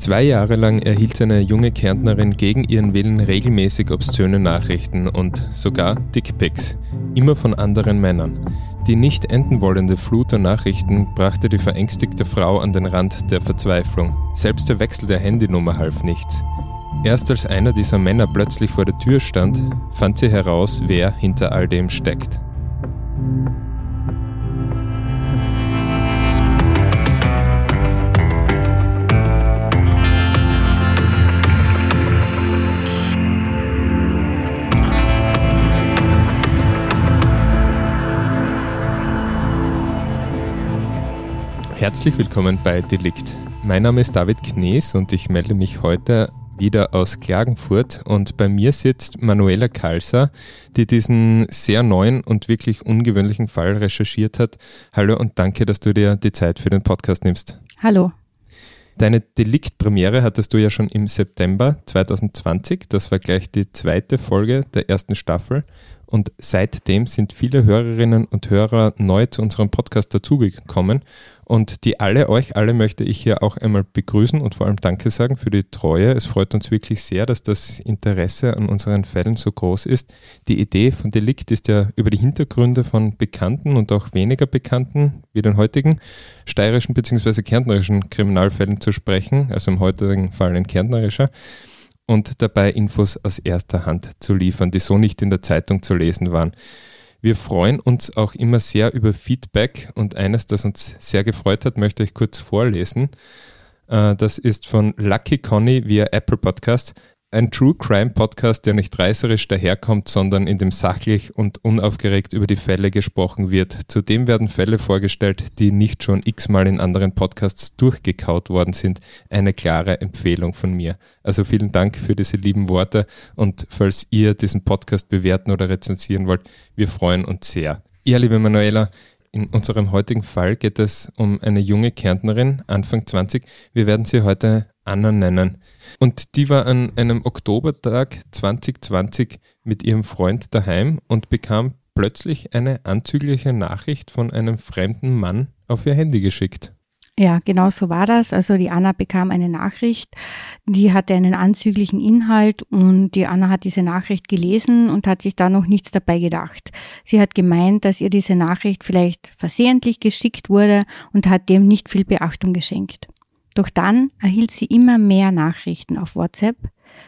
Zwei Jahre lang erhielt eine junge Kärntnerin gegen ihren Willen regelmäßig obszöne Nachrichten und sogar Dickpics, immer von anderen Männern. Die nicht enden wollende Flut an Nachrichten brachte die verängstigte Frau an den Rand der Verzweiflung. Selbst der Wechsel der Handynummer half nichts. Erst als einer dieser Männer plötzlich vor der Tür stand, fand sie heraus, wer hinter all dem steckt. Herzlich willkommen bei Delikt. Mein Name ist David Knees und ich melde mich heute wieder aus Klagenfurt und bei mir sitzt Manuela Kalser, die diesen sehr neuen und wirklich ungewöhnlichen Fall recherchiert hat. Hallo und danke, dass du dir die Zeit für den Podcast nimmst. Hallo. Deine Delikt-Premiere hattest du ja schon im September 2020. Das war gleich die zweite Folge der ersten Staffel. Und seitdem sind viele Hörerinnen und Hörer neu zu unserem Podcast dazugekommen. Und die alle, euch alle möchte ich hier auch einmal begrüßen und vor allem Danke sagen für die Treue. Es freut uns wirklich sehr, dass das Interesse an unseren Fällen so groß ist. Die Idee von Delikt ist ja über die Hintergründe von bekannten und auch weniger bekannten, wie den heutigen, steirischen bzw. kärntnerischen Kriminalfällen zu sprechen, also im heutigen Fall ein kärntnerischer und dabei Infos aus erster Hand zu liefern, die so nicht in der Zeitung zu lesen waren. Wir freuen uns auch immer sehr über Feedback und eines, das uns sehr gefreut hat, möchte ich kurz vorlesen. Äh, das ist von Lucky Conny via Apple Podcast. Ein True Crime Podcast, der nicht reißerisch daherkommt, sondern in dem sachlich und unaufgeregt über die Fälle gesprochen wird. Zudem werden Fälle vorgestellt, die nicht schon x-mal in anderen Podcasts durchgekaut worden sind. Eine klare Empfehlung von mir. Also vielen Dank für diese lieben Worte und falls ihr diesen Podcast bewerten oder rezensieren wollt, wir freuen uns sehr. Ja, liebe Manuela, in unserem heutigen Fall geht es um eine junge Kärntnerin, Anfang 20. Wir werden sie heute Anna nennen. Und die war an einem Oktobertag 2020 mit ihrem Freund daheim und bekam plötzlich eine anzügliche Nachricht von einem fremden Mann auf ihr Handy geschickt. Ja, genau so war das. Also die Anna bekam eine Nachricht, die hatte einen anzüglichen Inhalt und die Anna hat diese Nachricht gelesen und hat sich da noch nichts dabei gedacht. Sie hat gemeint, dass ihr diese Nachricht vielleicht versehentlich geschickt wurde und hat dem nicht viel Beachtung geschenkt. Doch dann erhielt sie immer mehr Nachrichten auf WhatsApp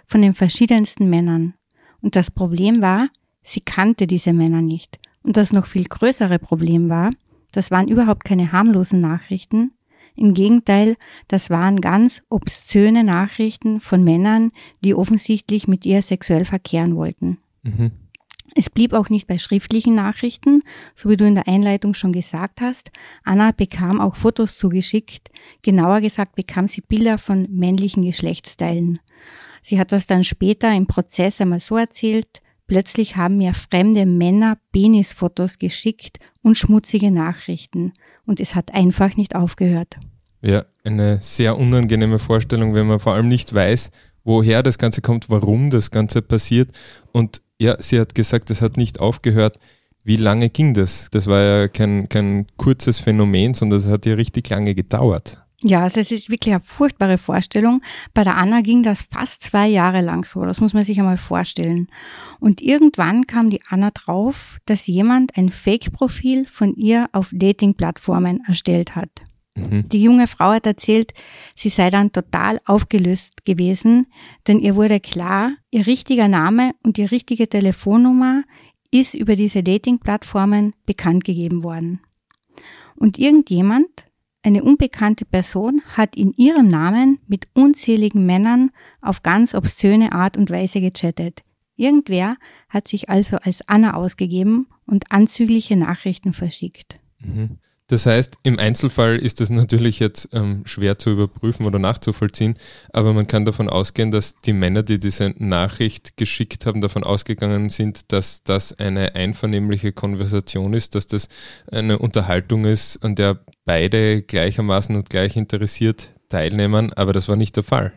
von den verschiedensten Männern. Und das Problem war, sie kannte diese Männer nicht. Und das noch viel größere Problem war, das waren überhaupt keine harmlosen Nachrichten. Im Gegenteil, das waren ganz obszöne Nachrichten von Männern, die offensichtlich mit ihr sexuell verkehren wollten. Mhm. Es blieb auch nicht bei schriftlichen Nachrichten, so wie du in der Einleitung schon gesagt hast. Anna bekam auch Fotos zugeschickt. Genauer gesagt bekam sie Bilder von männlichen Geschlechtsteilen. Sie hat das dann später im Prozess einmal so erzählt. Plötzlich haben mir fremde Männer Penisfotos geschickt und schmutzige Nachrichten. Und es hat einfach nicht aufgehört. Ja, eine sehr unangenehme Vorstellung, wenn man vor allem nicht weiß, woher das Ganze kommt, warum das Ganze passiert. Und ja, sie hat gesagt, es hat nicht aufgehört. Wie lange ging das? Das war ja kein, kein kurzes Phänomen, sondern es hat ja richtig lange gedauert. Ja, also es ist wirklich eine furchtbare Vorstellung. Bei der Anna ging das fast zwei Jahre lang so. Das muss man sich einmal vorstellen. Und irgendwann kam die Anna drauf, dass jemand ein Fake-Profil von ihr auf Dating-Plattformen erstellt hat. Mhm. Die junge Frau hat erzählt, sie sei dann total aufgelöst gewesen, denn ihr wurde klar, ihr richtiger Name und die richtige Telefonnummer ist über diese Dating-Plattformen bekannt gegeben worden. Und irgendjemand, eine unbekannte Person, hat in ihrem Namen mit unzähligen Männern auf ganz obszöne Art und Weise gechattet. Irgendwer hat sich also als Anna ausgegeben und anzügliche Nachrichten verschickt. Mhm. Das heißt, im Einzelfall ist das natürlich jetzt ähm, schwer zu überprüfen oder nachzuvollziehen, aber man kann davon ausgehen, dass die Männer, die diese Nachricht geschickt haben, davon ausgegangen sind, dass das eine einvernehmliche Konversation ist, dass das eine Unterhaltung ist, an der beide gleichermaßen und gleich interessiert teilnehmen, aber das war nicht der Fall.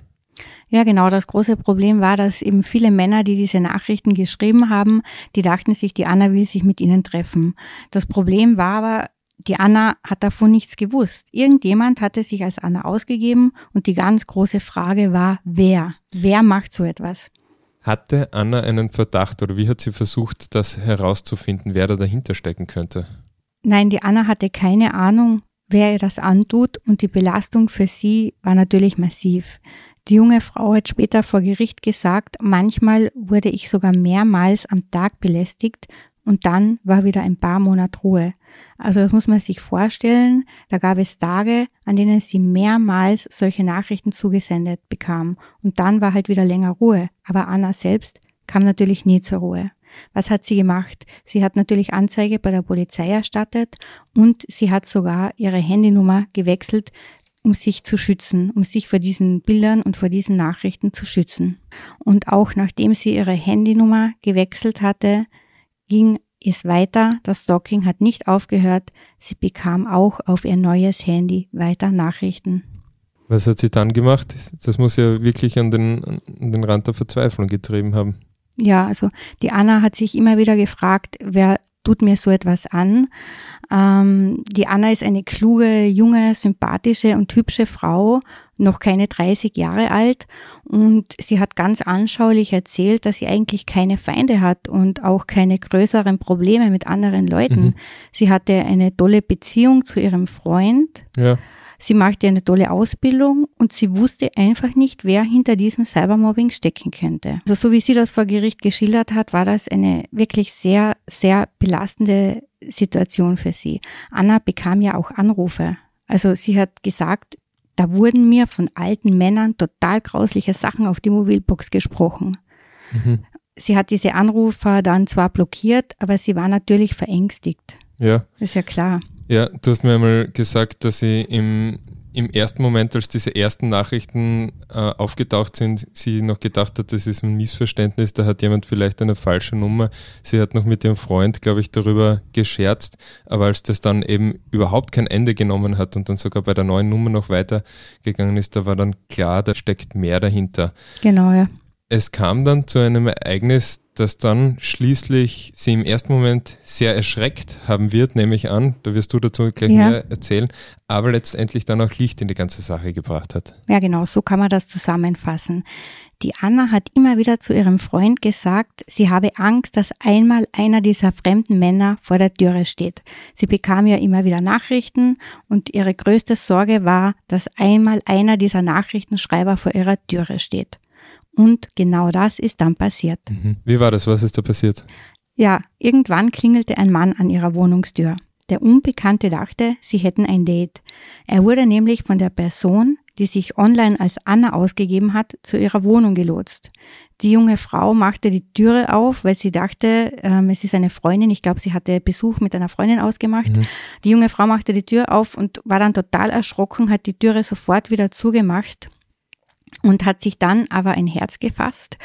Ja, genau. Das große Problem war, dass eben viele Männer, die diese Nachrichten geschrieben haben, die dachten sich, die Anna will sich mit ihnen treffen. Das Problem war aber, Die Anna hat davon nichts gewusst. Irgendjemand hatte sich als Anna ausgegeben und die ganz große Frage war, wer? Wer macht so etwas? Hatte Anna einen Verdacht oder wie hat sie versucht, das herauszufinden, wer da dahinter stecken könnte? Nein, die Anna hatte keine Ahnung, wer ihr das antut und die Belastung für sie war natürlich massiv. Die junge Frau hat später vor Gericht gesagt, manchmal wurde ich sogar mehrmals am Tag belästigt und dann war wieder ein paar Monate Ruhe. Also das muss man sich vorstellen, da gab es Tage, an denen sie mehrmals solche Nachrichten zugesendet bekam und dann war halt wieder länger Ruhe. Aber Anna selbst kam natürlich nie zur Ruhe. Was hat sie gemacht? Sie hat natürlich Anzeige bei der Polizei erstattet und sie hat sogar ihre Handynummer gewechselt, um sich zu schützen, um sich vor diesen Bildern und vor diesen Nachrichten zu schützen. Und auch nachdem sie ihre Handynummer gewechselt hatte, ging es weiter. Das Stalking hat nicht aufgehört. Sie bekam auch auf ihr neues Handy weiter Nachrichten. Was hat sie dann gemacht? Das muss ja wirklich an den, an den Rand der Verzweiflung getrieben haben. Ja, also die Anna hat sich immer wieder gefragt, wer tut mir so etwas an. Ähm, die Anna ist eine kluge, junge, sympathische und hübsche Frau, noch keine 30 Jahre alt und sie hat ganz anschaulich erzählt, dass sie eigentlich keine Feinde hat und auch keine größeren Probleme mit anderen Leuten. Mhm. Sie hatte eine tolle Beziehung zu ihrem Freund. Ja. Sie machte eine tolle Ausbildung und sie wusste einfach nicht, wer hinter diesem Cybermobbing stecken könnte. Also so wie sie das vor Gericht geschildert hat, war das eine wirklich sehr, sehr belastende Situation für sie. Anna bekam ja auch Anrufe. Also sie hat gesagt, da wurden mir von alten Männern total grausliche Sachen auf die Mobilbox gesprochen. Mhm. Sie hat diese Anrufer dann zwar blockiert, aber sie war natürlich verängstigt. Ja. Das ist ja klar. Ja, du hast mir einmal gesagt, dass sie im, im ersten Moment, als diese ersten Nachrichten äh, aufgetaucht sind, sie noch gedacht hat, das ist ein Missverständnis, da hat jemand vielleicht eine falsche Nummer. Sie hat noch mit ihrem Freund, glaube ich, darüber gescherzt, aber als das dann eben überhaupt kein Ende genommen hat und dann sogar bei der neuen Nummer noch weitergegangen ist, da war dann klar, da steckt mehr dahinter. Genau, ja. Es kam dann zu einem Ereignis, das dann schließlich sie im ersten Moment sehr erschreckt haben wird, nehme ich an. Da wirst du dazu gleich ja. mehr erzählen, aber letztendlich dann auch Licht in die ganze Sache gebracht hat. Ja, genau, so kann man das zusammenfassen. Die Anna hat immer wieder zu ihrem Freund gesagt, sie habe Angst, dass einmal einer dieser fremden Männer vor der Türe steht. Sie bekam ja immer wieder Nachrichten und ihre größte Sorge war, dass einmal einer dieser Nachrichtenschreiber vor ihrer Türe steht. Und genau das ist dann passiert. Mhm. Wie war das? Was ist da passiert? Ja, irgendwann klingelte ein Mann an ihrer Wohnungstür. Der Unbekannte dachte, sie hätten ein Date. Er wurde nämlich von der Person, die sich online als Anna ausgegeben hat, zu ihrer Wohnung gelotst. Die junge Frau machte die Türe auf, weil sie dachte, ähm, es ist eine Freundin. Ich glaube, sie hatte Besuch mit einer Freundin ausgemacht. Mhm. Die junge Frau machte die Tür auf und war dann total erschrocken, hat die Türe sofort wieder zugemacht und hat sich dann aber ein Herz gefasst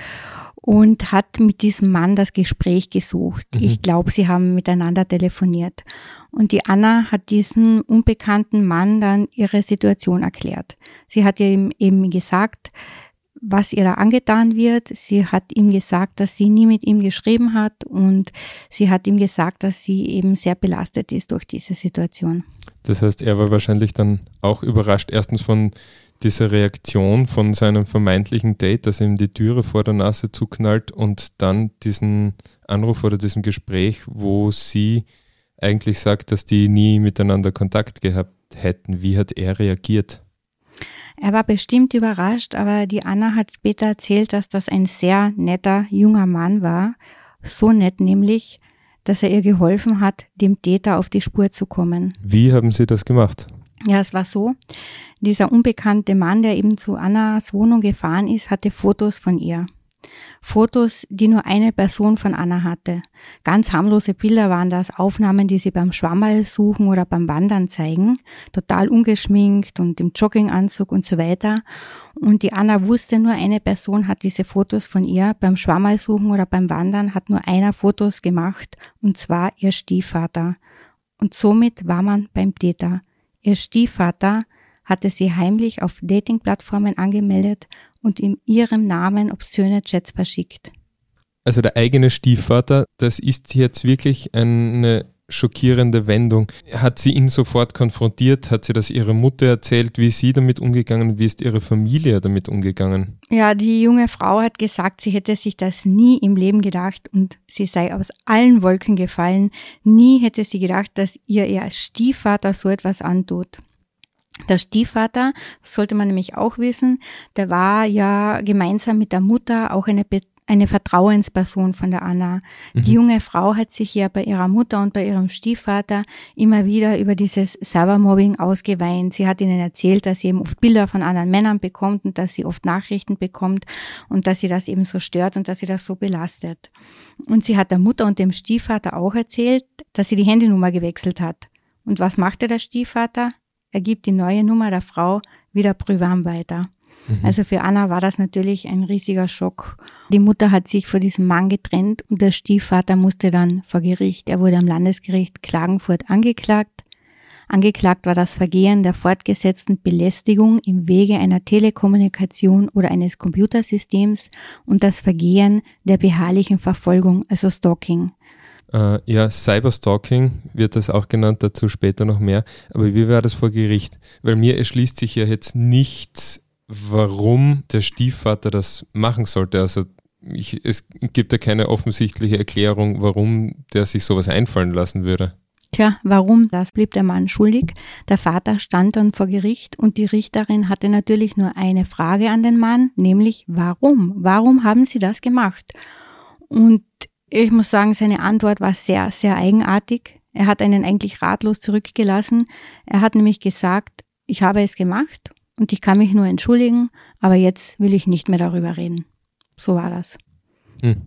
und hat mit diesem Mann das Gespräch gesucht. Mhm. Ich glaube, sie haben miteinander telefoniert. Und die Anna hat diesem unbekannten Mann dann ihre Situation erklärt. Sie hat ihm eben gesagt, was ihr da angetan wird. Sie hat ihm gesagt, dass sie nie mit ihm geschrieben hat und sie hat ihm gesagt, dass sie eben sehr belastet ist durch diese Situation. Das heißt, er war wahrscheinlich dann auch überrascht, erstens von diese Reaktion von seinem vermeintlichen Date, dass ihm die Türe vor der Nase zuknallt und dann diesen Anruf oder diesem Gespräch, wo sie eigentlich sagt, dass die nie miteinander Kontakt gehabt hätten. Wie hat er reagiert? Er war bestimmt überrascht, aber die Anna hat später erzählt, dass das ein sehr netter junger Mann war. So nett nämlich, dass er ihr geholfen hat, dem Täter auf die Spur zu kommen. Wie haben Sie das gemacht? Ja, es war so. Dieser unbekannte Mann, der eben zu Annas Wohnung gefahren ist, hatte Fotos von ihr. Fotos, die nur eine Person von Anna hatte. Ganz harmlose Bilder waren das, Aufnahmen, die sie beim Schwammerl suchen oder beim Wandern zeigen, total ungeschminkt und im Jogginganzug und so weiter. Und die Anna wusste, nur eine Person hat diese Fotos von ihr. Beim Schwammerl suchen oder beim Wandern hat nur einer Fotos gemacht, und zwar ihr Stiefvater. Und somit war man beim Täter. Ihr Stiefvater hatte sie heimlich auf Dating-Plattformen angemeldet und in ihrem Namen obszöne Chats verschickt. Also der eigene Stiefvater, das ist jetzt wirklich eine schockierende Wendung. Hat sie ihn sofort konfrontiert? Hat sie das ihrer Mutter erzählt? Wie ist sie damit umgegangen? Wie ist ihre Familie damit umgegangen? Ja, die junge Frau hat gesagt, sie hätte sich das nie im Leben gedacht und sie sei aus allen Wolken gefallen. Nie hätte sie gedacht, dass ihr ihr Stiefvater so etwas antut. Der Stiefvater, sollte man nämlich auch wissen, der war ja gemeinsam mit der Mutter auch eine eine Vertrauensperson von der Anna. Mhm. Die junge Frau hat sich ja bei ihrer Mutter und bei ihrem Stiefvater immer wieder über dieses Cybermobbing ausgeweint. Sie hat ihnen erzählt, dass sie eben oft Bilder von anderen Männern bekommt und dass sie oft Nachrichten bekommt und dass sie das eben so stört und dass sie das so belastet. Und sie hat der Mutter und dem Stiefvater auch erzählt, dass sie die Handynummer gewechselt hat. Und was machte der Stiefvater? Er gibt die neue Nummer der Frau wieder prüfam weiter. Mhm. Also für Anna war das natürlich ein riesiger Schock. Die Mutter hat sich vor diesem Mann getrennt und der Stiefvater musste dann vor Gericht. Er wurde am Landesgericht Klagenfurt angeklagt. Angeklagt war das Vergehen der fortgesetzten Belästigung im Wege einer Telekommunikation oder eines Computersystems und das Vergehen der beharrlichen Verfolgung, also Stalking. Uh, ja, Cyberstalking wird das auch genannt, dazu später noch mehr. Aber wie war das vor Gericht? Weil mir erschließt sich ja jetzt nicht, warum der Stiefvater das machen sollte. Also ich, es gibt ja keine offensichtliche Erklärung, warum der sich sowas einfallen lassen würde. Tja, warum? Das blieb der Mann schuldig. Der Vater stand dann vor Gericht und die Richterin hatte natürlich nur eine Frage an den Mann, nämlich warum? Warum haben Sie das gemacht? Und ich muss sagen, seine Antwort war sehr, sehr eigenartig. Er hat einen eigentlich ratlos zurückgelassen. Er hat nämlich gesagt, ich habe es gemacht und ich kann mich nur entschuldigen, aber jetzt will ich nicht mehr darüber reden. So war das. Hm.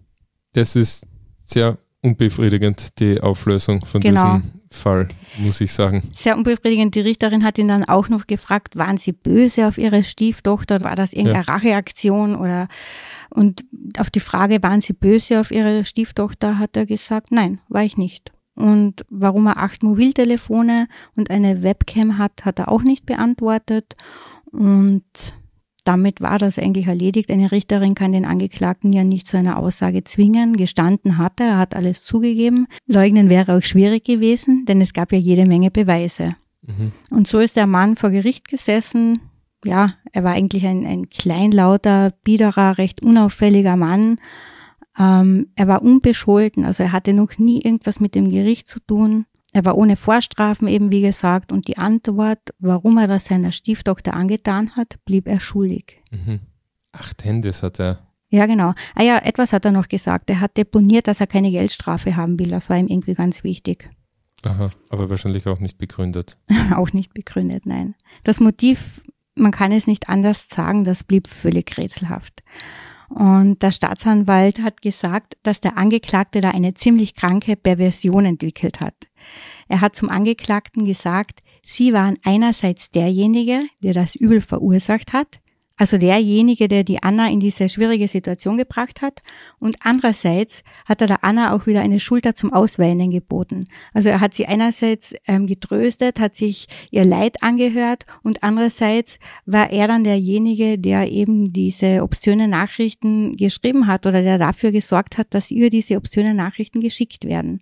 Das ist sehr unbefriedigend, die Auflösung von genau. diesem Fall, muss ich sagen. Sehr unbefriedigend. Die Richterin hat ihn dann auch noch gefragt, waren Sie böse auf Ihre Stieftochter? War das irgendeine ja. Racheaktion? Oder und auf die Frage, waren Sie böse auf Ihre Stieftochter, hat er gesagt, nein, war ich nicht. Und warum er acht Mobiltelefone und eine Webcam hat, hat er auch nicht beantwortet. Und damit war das eigentlich erledigt. Eine Richterin kann den Angeklagten ja nicht zu einer Aussage zwingen. Gestanden hat er, hat alles zugegeben. Leugnen wäre auch schwierig gewesen, denn es gab ja jede Menge Beweise. Mhm. Und so ist der Mann vor Gericht gesessen. Ja, er war eigentlich ein, ein kleinlauter, biederer, recht unauffälliger Mann. Ähm, er war unbescholten, also er hatte noch nie irgendwas mit dem Gericht zu tun. Er war ohne Vorstrafen eben, wie gesagt, und die Antwort, warum er das seiner Stieftochter angetan hat, blieb er schuldig. Mhm. Acht Handys hat er. Ja, genau. Ah ja, etwas hat er noch gesagt. Er hat deponiert, dass er keine Geldstrafe haben will. Das war ihm irgendwie ganz wichtig. Aha, aber wahrscheinlich auch nicht begründet. auch nicht begründet, nein. Das Motiv, man kann es nicht anders sagen, das blieb völlig rätselhaft. Und der Staatsanwalt hat gesagt, dass der Angeklagte da eine ziemlich kranke Perversion entwickelt hat. Er hat zum Angeklagten gesagt, Sie waren einerseits derjenige, der das Übel verursacht hat, also derjenige, der die Anna in diese schwierige Situation gebracht hat. Und andererseits hat er der Anna auch wieder eine Schulter zum Ausweinen geboten. Also er hat sie einerseits ähm, getröstet, hat sich ihr Leid angehört und andererseits war er dann derjenige, der eben diese obszöne Nachrichten geschrieben hat oder der dafür gesorgt hat, dass ihr diese obszöne Nachrichten geschickt werden.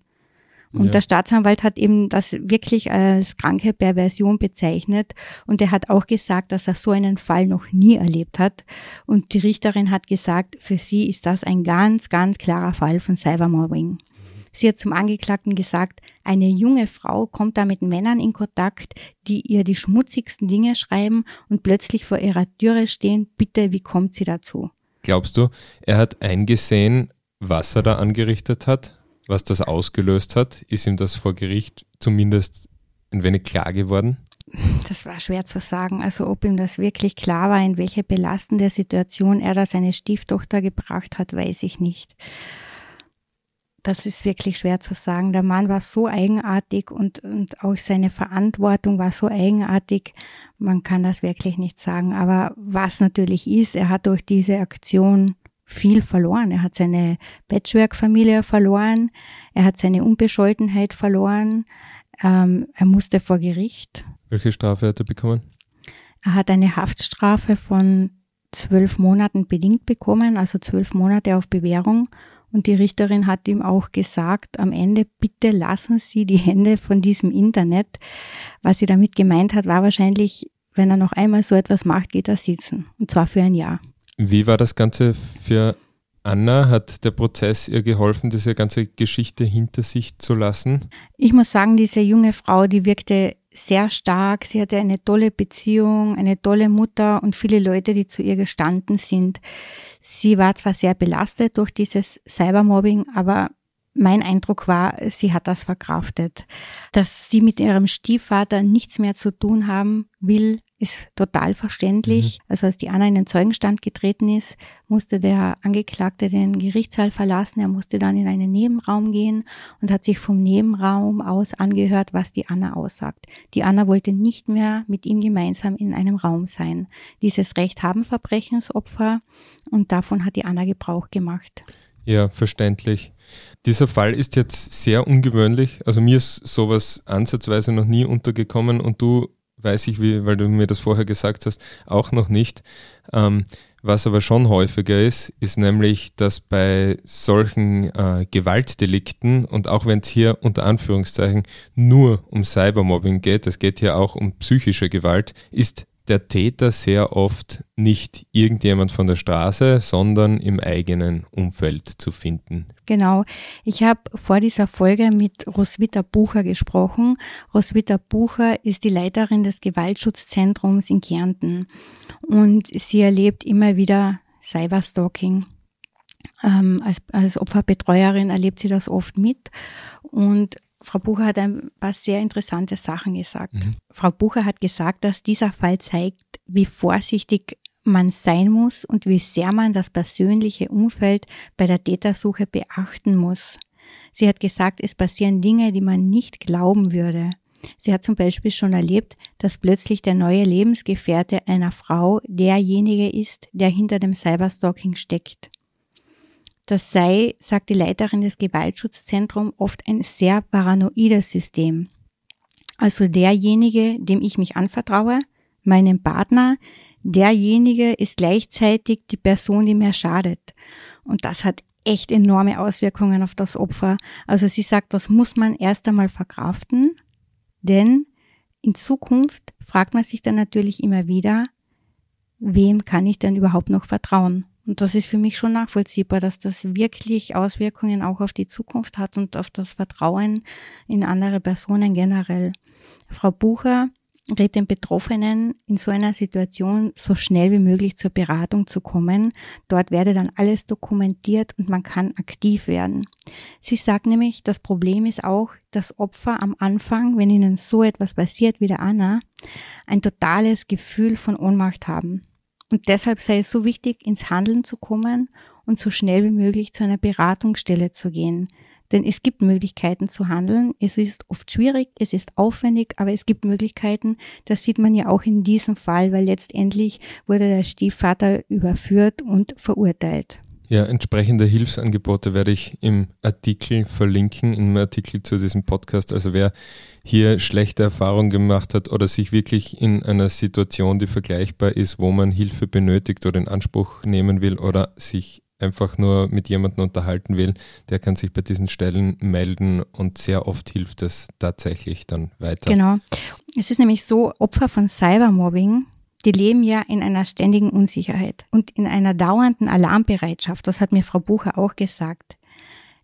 Und ja. der Staatsanwalt hat eben das wirklich als kranke Perversion bezeichnet. Und er hat auch gesagt, dass er so einen Fall noch nie erlebt hat. Und die Richterin hat gesagt, für sie ist das ein ganz, ganz klarer Fall von Cybermobbing. Sie hat zum Angeklagten gesagt, eine junge Frau kommt da mit Männern in Kontakt, die ihr die schmutzigsten Dinge schreiben und plötzlich vor ihrer Türe stehen. Bitte, wie kommt sie dazu? Glaubst du, er hat eingesehen, was er da angerichtet hat? Was das ausgelöst hat? Ist ihm das vor Gericht zumindest ein wenig klar geworden? Das war schwer zu sagen. Also ob ihm das wirklich klar war, in welche belastende Situation er da seine Stieftochter gebracht hat, weiß ich nicht. Das ist wirklich schwer zu sagen. Der Mann war so eigenartig und, und auch seine Verantwortung war so eigenartig. Man kann das wirklich nicht sagen. Aber was natürlich ist, er hat durch diese Aktion viel verloren. Er hat seine Patchwork-Familie verloren, er hat seine Unbescholtenheit verloren, ähm, er musste vor Gericht. Welche Strafe hat er bekommen? Er hat eine Haftstrafe von zwölf Monaten bedingt bekommen, also zwölf Monate auf Bewährung. Und die Richterin hat ihm auch gesagt, am Ende, bitte lassen Sie die Hände von diesem Internet. Was sie damit gemeint hat, war wahrscheinlich, wenn er noch einmal so etwas macht, geht er sitzen. Und zwar für ein Jahr. Wie war das Ganze für Anna? Hat der Prozess ihr geholfen, diese ganze Geschichte hinter sich zu lassen? Ich muss sagen, diese junge Frau, die wirkte sehr stark. Sie hatte eine tolle Beziehung, eine tolle Mutter und viele Leute, die zu ihr gestanden sind. Sie war zwar sehr belastet durch dieses Cybermobbing, aber mein Eindruck war, sie hat das verkraftet. Dass sie mit ihrem Stiefvater nichts mehr zu tun haben will, ist total verständlich. Mhm. Also als die Anna in den Zeugenstand getreten ist, musste der Angeklagte den Gerichtssaal verlassen. Er musste dann in einen Nebenraum gehen und hat sich vom Nebenraum aus angehört, was die Anna aussagt. Die Anna wollte nicht mehr mit ihm gemeinsam in einem Raum sein. Dieses Recht haben Verbrechensopfer und davon hat die Anna Gebrauch gemacht. Ja, verständlich. Dieser Fall ist jetzt sehr ungewöhnlich. Also mir ist sowas ansatzweise noch nie untergekommen und du weiß ich, wie, weil du mir das vorher gesagt hast, auch noch nicht. Ähm, was aber schon häufiger ist, ist nämlich, dass bei solchen äh, Gewaltdelikten und auch wenn es hier unter Anführungszeichen nur um Cybermobbing geht, es geht hier auch um psychische Gewalt, ist der Täter sehr oft nicht irgendjemand von der Straße, sondern im eigenen Umfeld zu finden. Genau. Ich habe vor dieser Folge mit Roswitha Bucher gesprochen. Roswitha Bucher ist die Leiterin des Gewaltschutzzentrums in Kärnten und sie erlebt immer wieder Cyberstalking. Ähm, als, als Opferbetreuerin erlebt sie das oft mit und Frau Bucher hat ein paar sehr interessante Sachen gesagt. Mhm. Frau Bucher hat gesagt, dass dieser Fall zeigt, wie vorsichtig man sein muss und wie sehr man das persönliche Umfeld bei der Tätersuche beachten muss. Sie hat gesagt, es passieren Dinge, die man nicht glauben würde. Sie hat zum Beispiel schon erlebt, dass plötzlich der neue Lebensgefährte einer Frau derjenige ist, der hinter dem Cyberstalking steckt. Das sei, sagt die Leiterin des Gewaltschutzzentrums, oft ein sehr paranoides System. Also derjenige, dem ich mich anvertraue, meinem Partner, derjenige ist gleichzeitig die Person, die mir schadet. Und das hat echt enorme Auswirkungen auf das Opfer. Also sie sagt, das muss man erst einmal verkraften, denn in Zukunft fragt man sich dann natürlich immer wieder, wem kann ich denn überhaupt noch vertrauen? Und das ist für mich schon nachvollziehbar, dass das wirklich Auswirkungen auch auf die Zukunft hat und auf das Vertrauen in andere Personen generell. Frau Bucher rät den Betroffenen in so einer Situation so schnell wie möglich zur Beratung zu kommen. Dort werde dann alles dokumentiert und man kann aktiv werden. Sie sagt nämlich, das Problem ist auch, dass Opfer am Anfang, wenn ihnen so etwas passiert wie der Anna, ein totales Gefühl von Ohnmacht haben. Und deshalb sei es so wichtig, ins Handeln zu kommen und so schnell wie möglich zu einer Beratungsstelle zu gehen. Denn es gibt Möglichkeiten zu handeln. Es ist oft schwierig, es ist aufwendig, aber es gibt Möglichkeiten. Das sieht man ja auch in diesem Fall, weil letztendlich wurde der Stiefvater überführt und verurteilt. Ja, entsprechende Hilfsangebote werde ich im Artikel verlinken, im Artikel zu diesem Podcast. Also wer hier schlechte Erfahrungen gemacht hat oder sich wirklich in einer Situation, die vergleichbar ist, wo man Hilfe benötigt oder in Anspruch nehmen will oder sich einfach nur mit jemandem unterhalten will, der kann sich bei diesen Stellen melden und sehr oft hilft es tatsächlich dann weiter. Genau. Es ist nämlich so, Opfer von Cybermobbing die leben ja in einer ständigen Unsicherheit und in einer dauernden Alarmbereitschaft. Das hat mir Frau Bucher auch gesagt.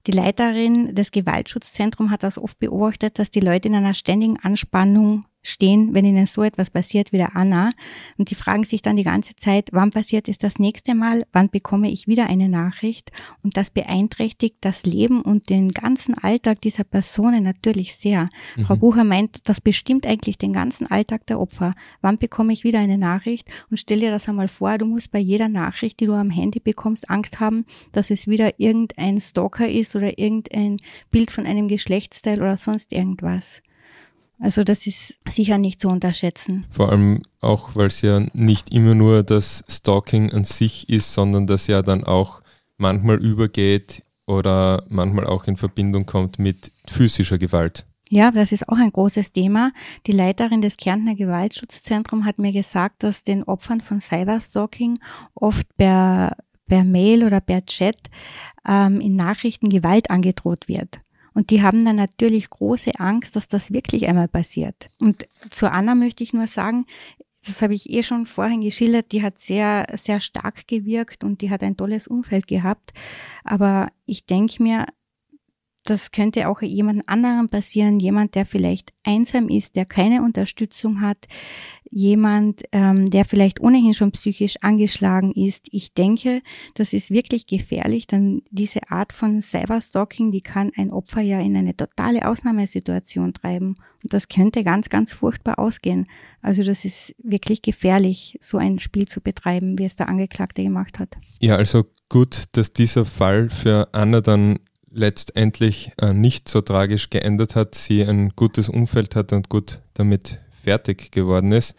Die Leiterin des Gewaltschutzzentrums hat das oft beobachtet, dass die Leute in einer ständigen Anspannung stehen, wenn ihnen so etwas passiert wie der Anna. Und die fragen sich dann die ganze Zeit, wann passiert es das nächste Mal? Wann bekomme ich wieder eine Nachricht? Und das beeinträchtigt das Leben und den ganzen Alltag dieser Personen natürlich sehr. Mhm. Frau Bucher meint, das bestimmt eigentlich den ganzen Alltag der Opfer. Wann bekomme ich wieder eine Nachricht? Und stell dir das einmal vor, du musst bei jeder Nachricht, die du am Handy bekommst, Angst haben, dass es wieder irgendein Stalker ist oder irgendein Bild von einem Geschlechtsteil oder sonst irgendwas. Also das ist sicher nicht zu unterschätzen. Vor allem auch, weil es ja nicht immer nur das Stalking an sich ist, sondern das ja dann auch manchmal übergeht oder manchmal auch in Verbindung kommt mit physischer Gewalt. Ja, das ist auch ein großes Thema. Die Leiterin des Kärntner Gewaltschutzzentrums hat mir gesagt, dass den Opfern von Cyberstalking oft per per Mail oder per Chat ähm, in Nachrichten Gewalt angedroht wird. Und die haben dann natürlich große Angst, dass das wirklich einmal passiert. Und zu Anna möchte ich nur sagen, das habe ich eh schon vorhin geschildert, die hat sehr, sehr stark gewirkt und die hat ein tolles Umfeld gehabt. Aber ich denke mir, das könnte auch jemand anderen passieren, jemand, der vielleicht einsam ist, der keine Unterstützung hat, jemand, ähm, der vielleicht ohnehin schon psychisch angeschlagen ist. Ich denke, das ist wirklich gefährlich, denn diese Art von Cyberstalking, die kann ein Opfer ja in eine totale Ausnahmesituation treiben. Und das könnte ganz, ganz furchtbar ausgehen. Also das ist wirklich gefährlich, so ein Spiel zu betreiben, wie es der Angeklagte gemacht hat. Ja, also gut, dass dieser Fall für Anna dann letztendlich äh, nicht so tragisch geändert hat, sie ein gutes Umfeld hat und gut damit fertig geworden ist.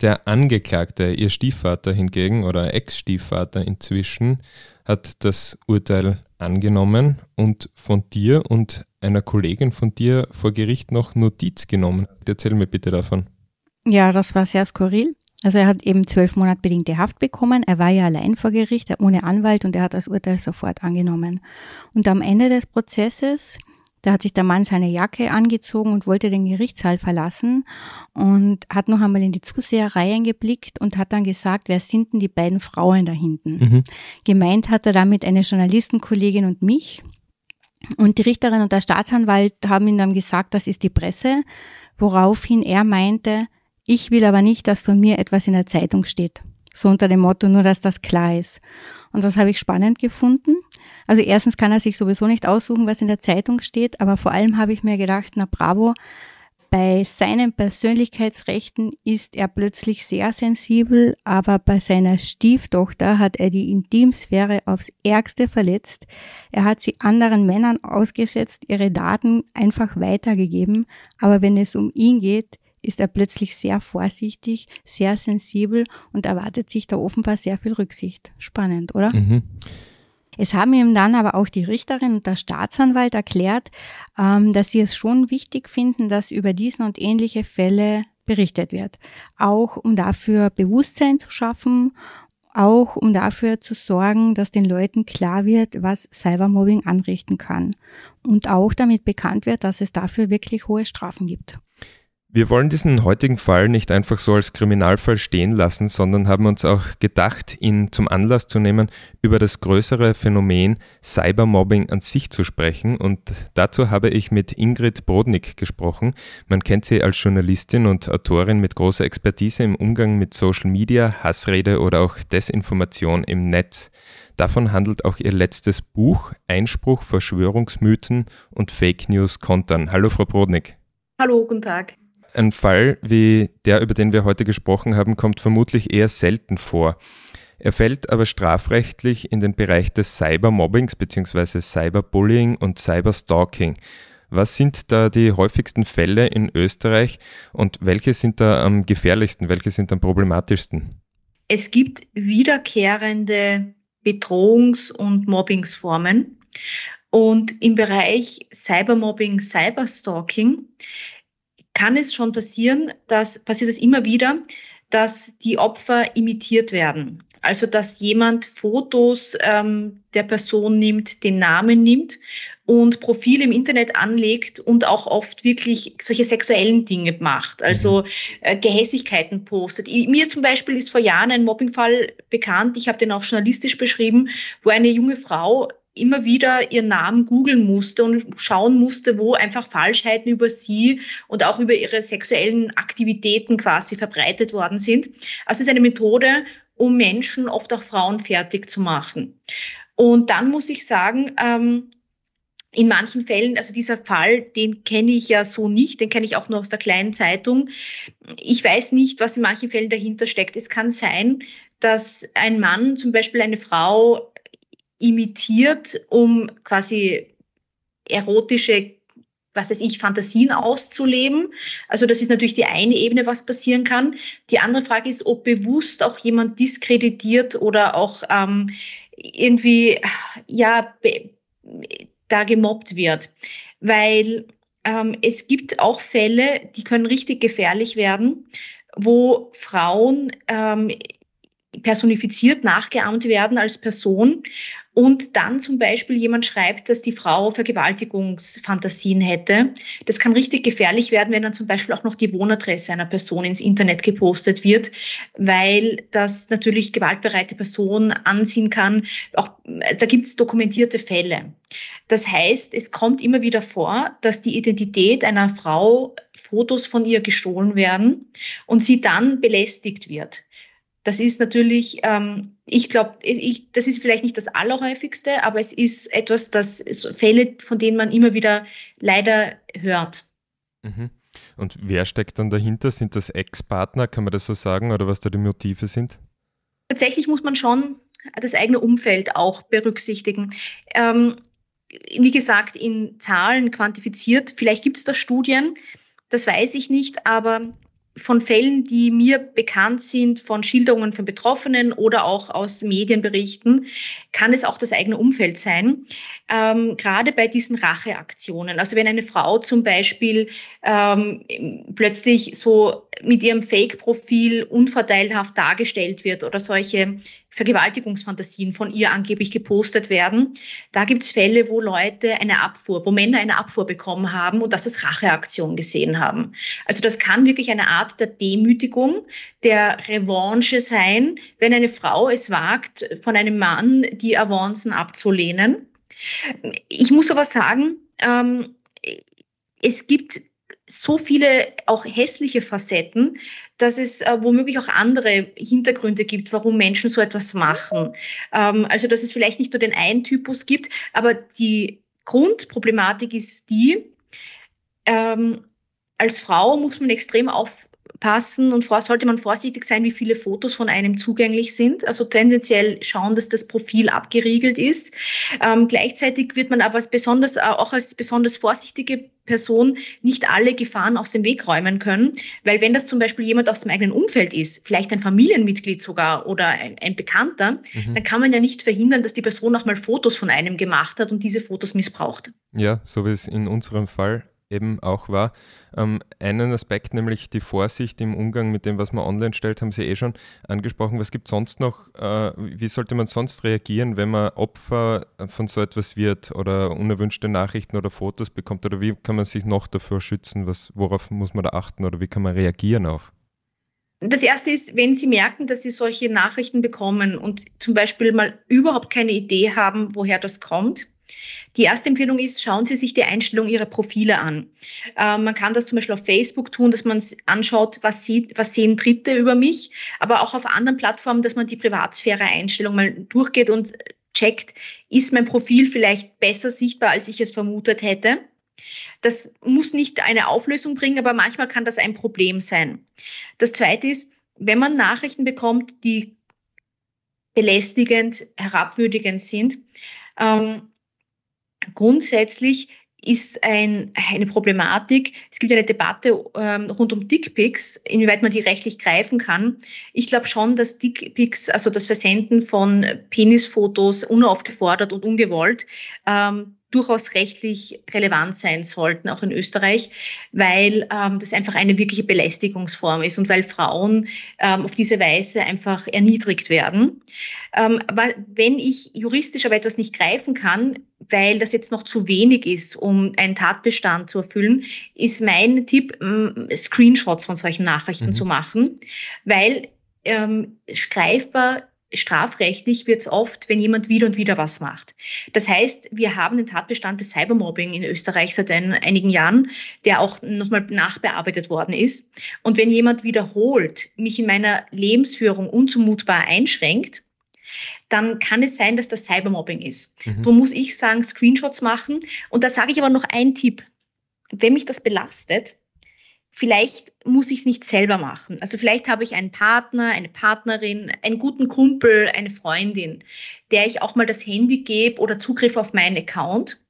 Der Angeklagte, ihr Stiefvater hingegen oder Ex-Stiefvater inzwischen, hat das Urteil angenommen und von dir und einer Kollegin von dir vor Gericht noch Notiz genommen. Erzähl mir bitte davon. Ja, das war sehr skurril. Also er hat eben zwölf Monate bedingte Haft bekommen. Er war ja allein vor Gericht, ohne Anwalt und er hat das Urteil sofort angenommen. Und am Ende des Prozesses, da hat sich der Mann seine Jacke angezogen und wollte den Gerichtssaal verlassen und hat noch einmal in die Zuseherreihen geblickt und hat dann gesagt, wer sind denn die beiden Frauen da hinten? Mhm. Gemeint hat er damit eine Journalistenkollegin und mich. Und die Richterin und der Staatsanwalt haben ihm dann gesagt, das ist die Presse, woraufhin er meinte, ich will aber nicht, dass von mir etwas in der Zeitung steht. So unter dem Motto, nur dass das klar ist. Und das habe ich spannend gefunden. Also erstens kann er sich sowieso nicht aussuchen, was in der Zeitung steht, aber vor allem habe ich mir gedacht, na bravo, bei seinen Persönlichkeitsrechten ist er plötzlich sehr sensibel, aber bei seiner Stieftochter hat er die Intimsphäre aufs Ärgste verletzt. Er hat sie anderen Männern ausgesetzt, ihre Daten einfach weitergegeben, aber wenn es um ihn geht, ist er plötzlich sehr vorsichtig, sehr sensibel und erwartet sich da offenbar sehr viel Rücksicht. Spannend, oder? Mhm. Es haben ihm dann aber auch die Richterin und der Staatsanwalt erklärt, ähm, dass sie es schon wichtig finden, dass über diesen und ähnliche Fälle berichtet wird. Auch um dafür Bewusstsein zu schaffen, auch um dafür zu sorgen, dass den Leuten klar wird, was Cybermobbing anrichten kann. Und auch damit bekannt wird, dass es dafür wirklich hohe Strafen gibt. Wir wollen diesen heutigen Fall nicht einfach so als Kriminalfall stehen lassen, sondern haben uns auch gedacht, ihn zum Anlass zu nehmen, über das größere Phänomen Cybermobbing an sich zu sprechen. Und dazu habe ich mit Ingrid Brodnik gesprochen. Man kennt sie als Journalistin und Autorin mit großer Expertise im Umgang mit Social Media, Hassrede oder auch Desinformation im Netz. Davon handelt auch ihr letztes Buch Einspruch, Verschwörungsmythen und Fake News kontern. Hallo, Frau Brodnik. Hallo, guten Tag. Ein Fall wie der, über den wir heute gesprochen haben, kommt vermutlich eher selten vor. Er fällt aber strafrechtlich in den Bereich des Cybermobbings bzw. Cyberbullying und Cyberstalking. Was sind da die häufigsten Fälle in Österreich und welche sind da am gefährlichsten, welche sind am problematischsten? Es gibt wiederkehrende Bedrohungs- und Mobbingsformen. Und im Bereich Cybermobbing, Cyberstalking kann es schon passieren, dass passiert es immer wieder, dass die Opfer imitiert werden. Also dass jemand Fotos ähm, der Person nimmt, den Namen nimmt und Profile im Internet anlegt und auch oft wirklich solche sexuellen Dinge macht, also mhm. äh, Gehässigkeiten postet. Ich, mir zum Beispiel ist vor Jahren ein Mobbingfall bekannt, ich habe den auch journalistisch beschrieben, wo eine junge Frau immer wieder ihren Namen googeln musste und schauen musste, wo einfach Falschheiten über sie und auch über ihre sexuellen Aktivitäten quasi verbreitet worden sind. Also es ist eine Methode, um Menschen, oft auch Frauen, fertig zu machen. Und dann muss ich sagen, ähm, in manchen Fällen, also dieser Fall, den kenne ich ja so nicht, den kenne ich auch nur aus der kleinen Zeitung. Ich weiß nicht, was in manchen Fällen dahinter steckt. Es kann sein, dass ein Mann zum Beispiel eine Frau imitiert, um quasi erotische was weiß ich, Fantasien auszuleben. Also das ist natürlich die eine Ebene, was passieren kann. Die andere Frage ist, ob bewusst auch jemand diskreditiert oder auch ähm, irgendwie ja da gemobbt wird. Weil ähm, es gibt auch Fälle, die können richtig gefährlich werden, wo Frauen ähm, personifiziert nachgeahmt werden als Person und dann zum Beispiel jemand schreibt, dass die Frau Vergewaltigungsfantasien hätte. Das kann richtig gefährlich werden, wenn dann zum Beispiel auch noch die Wohnadresse einer Person ins Internet gepostet wird, weil das natürlich gewaltbereite Personen anziehen kann. Auch, da gibt es dokumentierte Fälle. Das heißt, es kommt immer wieder vor, dass die Identität einer Frau Fotos von ihr gestohlen werden und sie dann belästigt wird. Das ist natürlich, ähm, ich glaube, ich, das ist vielleicht nicht das Allerhäufigste, aber es ist etwas, das Fälle, von denen man immer wieder leider hört. Mhm. Und wer steckt dann dahinter? Sind das Ex-Partner, kann man das so sagen, oder was da die Motive sind? Tatsächlich muss man schon das eigene Umfeld auch berücksichtigen. Ähm, wie gesagt, in Zahlen quantifiziert. Vielleicht gibt es da Studien, das weiß ich nicht, aber von Fällen, die mir bekannt sind, von Schilderungen von Betroffenen oder auch aus Medienberichten, kann es auch das eigene Umfeld sein. Ähm, gerade bei diesen Racheaktionen. Also wenn eine Frau zum Beispiel ähm, plötzlich so mit ihrem Fake-Profil unverteilhaft dargestellt wird oder solche Vergewaltigungsfantasien von ihr angeblich gepostet werden. Da gibt es Fälle, wo Leute eine Abfuhr, wo Männer eine Abfuhr bekommen haben und das als Racheaktion gesehen haben. Also das kann wirklich eine Art der Demütigung, der Revanche sein, wenn eine Frau es wagt, von einem Mann die Avancen abzulehnen. Ich muss aber sagen, ähm, es gibt so viele auch hässliche Facetten, dass es äh, womöglich auch andere Hintergründe gibt, warum Menschen so etwas machen. Ähm, also dass es vielleicht nicht nur den einen Typus gibt, aber die Grundproblematik ist die, ähm, als Frau muss man extrem auf, passen und vor, sollte man vorsichtig sein, wie viele Fotos von einem zugänglich sind. Also tendenziell schauen, dass das Profil abgeriegelt ist. Ähm, gleichzeitig wird man aber als besonders, äh, auch als besonders vorsichtige Person nicht alle Gefahren aus dem Weg räumen können, weil wenn das zum Beispiel jemand aus dem eigenen Umfeld ist, vielleicht ein Familienmitglied sogar oder ein, ein Bekannter, mhm. dann kann man ja nicht verhindern, dass die Person auch mal Fotos von einem gemacht hat und diese Fotos missbraucht. Ja, so wie es in unserem Fall eben auch war. Ähm, einen Aspekt, nämlich die Vorsicht im Umgang mit dem, was man online stellt, haben Sie eh schon angesprochen. Was gibt es sonst noch? Äh, wie sollte man sonst reagieren, wenn man Opfer von so etwas wird oder unerwünschte Nachrichten oder Fotos bekommt? Oder wie kann man sich noch davor schützen? Was, worauf muss man da achten oder wie kann man reagieren auch? Das erste ist, wenn Sie merken, dass Sie solche Nachrichten bekommen und zum Beispiel mal überhaupt keine Idee haben, woher das kommt, die erste Empfehlung ist, schauen Sie sich die Einstellung Ihrer Profile an. Äh, man kann das zum Beispiel auf Facebook tun, dass man anschaut, was, sieht, was sehen Dritte über mich, aber auch auf anderen Plattformen, dass man die Privatsphäre-Einstellung mal durchgeht und checkt, ist mein Profil vielleicht besser sichtbar, als ich es vermutet hätte. Das muss nicht eine Auflösung bringen, aber manchmal kann das ein Problem sein. Das Zweite ist, wenn man Nachrichten bekommt, die belästigend, herabwürdigend sind, ähm, grundsätzlich ist ein, eine Problematik. Es gibt eine Debatte ähm, rund um Dickpics, inwieweit man die rechtlich greifen kann. Ich glaube schon, dass Dickpics, also das Versenden von Penisfotos unaufgefordert und ungewollt, ähm, durchaus rechtlich relevant sein sollten, auch in Österreich, weil ähm, das einfach eine wirkliche Belästigungsform ist und weil Frauen ähm, auf diese Weise einfach erniedrigt werden. Ähm, aber wenn ich juristisch aber etwas nicht greifen kann, weil das jetzt noch zu wenig ist, um einen Tatbestand zu erfüllen, ist mein Tipp, ähm, Screenshots von solchen Nachrichten mhm. zu machen, weil ähm, greifbar strafrechtlich wird es oft, wenn jemand wieder und wieder was macht. Das heißt, wir haben den Tatbestand des Cybermobbing in Österreich seit ein, einigen Jahren, der auch nochmal nachbearbeitet worden ist. Und wenn jemand wiederholt mich in meiner Lebensführung unzumutbar einschränkt, dann kann es sein, dass das Cybermobbing ist. Mhm. Darum muss ich sagen, Screenshots machen. Und da sage ich aber noch einen Tipp. Wenn mich das belastet, vielleicht muss ich es nicht selber machen. Also vielleicht habe ich einen Partner, eine Partnerin, einen guten Kumpel, eine Freundin, der ich auch mal das Handy gebe oder Zugriff auf meinen Account.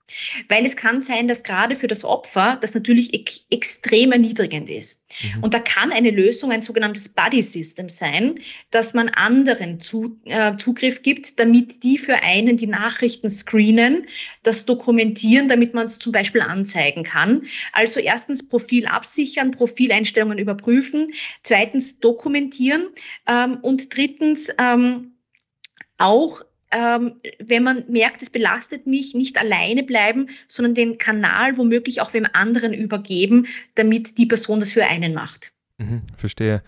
Weil es kann sein, dass gerade für das Opfer das natürlich ek extrem erniedrigend ist. Mhm. Und da kann eine Lösung ein sogenanntes Buddy System sein, dass man anderen zu, äh, Zugriff gibt, damit die für einen die Nachrichten screenen, das dokumentieren, damit man es zum Beispiel anzeigen kann. Also erstens Profil absichern, Profileinstellungen überprüfen, zweitens dokumentieren ähm, und drittens ähm, auch ähm, wenn man merkt, es belastet mich, nicht alleine bleiben, sondern den Kanal womöglich auch wem anderen übergeben, damit die Person das für einen macht. Mhm, verstehe.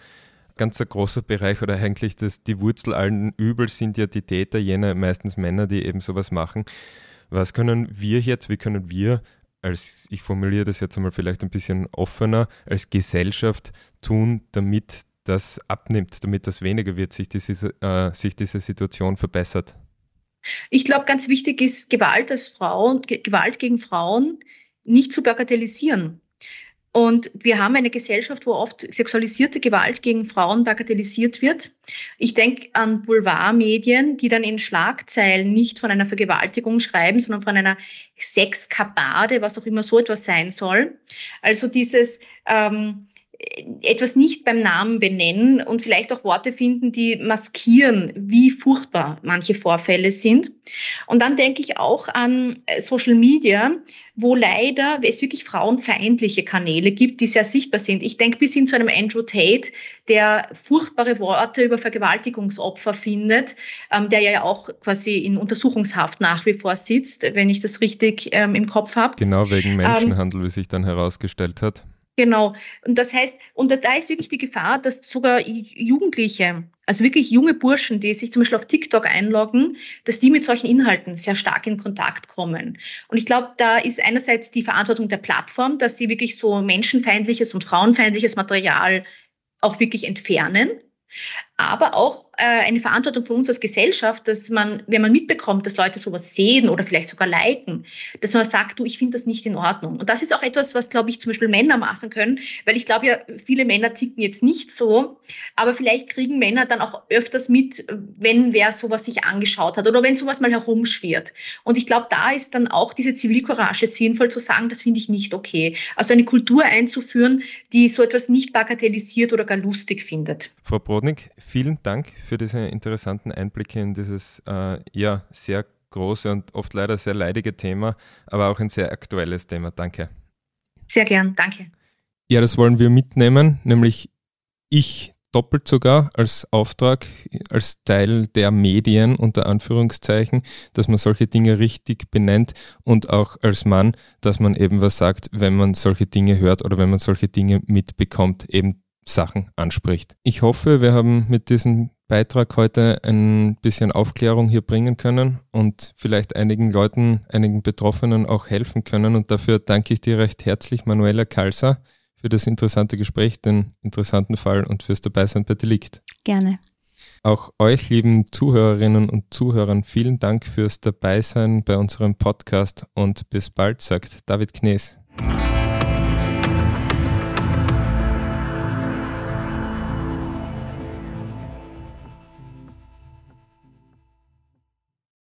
Ganz ein großer Bereich oder eigentlich das, die Wurzel allen Übels sind ja die Täter, jene meistens Männer, die eben sowas machen. Was können wir jetzt, wie können wir als, ich formuliere das jetzt einmal vielleicht ein bisschen offener, als Gesellschaft tun, damit das abnimmt, damit das weniger wird, sich diese, äh, sich diese Situation verbessert? Ich glaube, ganz wichtig ist, Gewalt als Frauen, Gewalt gegen Frauen nicht zu bagatellisieren. Und wir haben eine Gesellschaft, wo oft sexualisierte Gewalt gegen Frauen bagatellisiert wird. Ich denke an Boulevardmedien, die dann in Schlagzeilen nicht von einer Vergewaltigung schreiben, sondern von einer Sexkabade, was auch immer so etwas sein soll. Also dieses ähm, etwas nicht beim Namen benennen und vielleicht auch Worte finden, die maskieren, wie furchtbar manche Vorfälle sind. Und dann denke ich auch an äh, Social Media, wo leider es wirklich frauenfeindliche Kanäle gibt, die sehr sichtbar sind. Ich denke bis hin zu einem Andrew Tate, der furchtbare Worte über Vergewaltigungsopfer findet, ähm, der ja auch quasi in Untersuchungshaft nach wie vor sitzt, wenn ich das richtig ähm, im Kopf habe. Genau, wegen Menschenhandel, ähm, wie sich dann herausgestellt hat. Genau. Und das heißt, und da ist wirklich die Gefahr, dass sogar Jugendliche, also wirklich junge Burschen, die sich zum Beispiel auf TikTok einloggen, dass die mit solchen Inhalten sehr stark in Kontakt kommen. Und ich glaube, da ist einerseits die Verantwortung der Plattform, dass sie wirklich so menschenfeindliches und frauenfeindliches Material auch wirklich entfernen aber auch äh, eine Verantwortung von uns als Gesellschaft, dass man, wenn man mitbekommt, dass Leute sowas sehen oder vielleicht sogar liken, dass man sagt, du, ich finde das nicht in Ordnung. Und das ist auch etwas, was, glaube ich, zum Beispiel Männer machen können, weil ich glaube ja, viele Männer ticken jetzt nicht so, aber vielleicht kriegen Männer dann auch öfters mit, wenn wer sowas sich angeschaut hat oder wenn sowas mal herumschwirrt. Und ich glaube, da ist dann auch diese Zivilcourage sinnvoll zu sagen, das finde ich nicht okay. Also eine Kultur einzuführen, die so etwas nicht bagatellisiert oder gar lustig findet. Frau Brodnik, vielen Dank für diese interessanten Einblicke in dieses äh, ja sehr große und oft leider sehr leidige Thema, aber auch ein sehr aktuelles Thema. Danke. Sehr gern, danke. Ja, das wollen wir mitnehmen, nämlich ich doppelt sogar als Auftrag, als Teil der Medien unter Anführungszeichen, dass man solche Dinge richtig benennt und auch als Mann, dass man eben was sagt, wenn man solche Dinge hört oder wenn man solche Dinge mitbekommt, eben Sachen anspricht. Ich hoffe, wir haben mit diesem Beitrag heute ein bisschen Aufklärung hier bringen können und vielleicht einigen Leuten, einigen Betroffenen auch helfen können. Und dafür danke ich dir recht herzlich, Manuela Kalser, für das interessante Gespräch, den interessanten Fall und fürs Dabeisein bei Delikt. Gerne. Auch euch, lieben Zuhörerinnen und Zuhörern, vielen Dank fürs Dabeisein bei unserem Podcast und bis bald, sagt David Knees.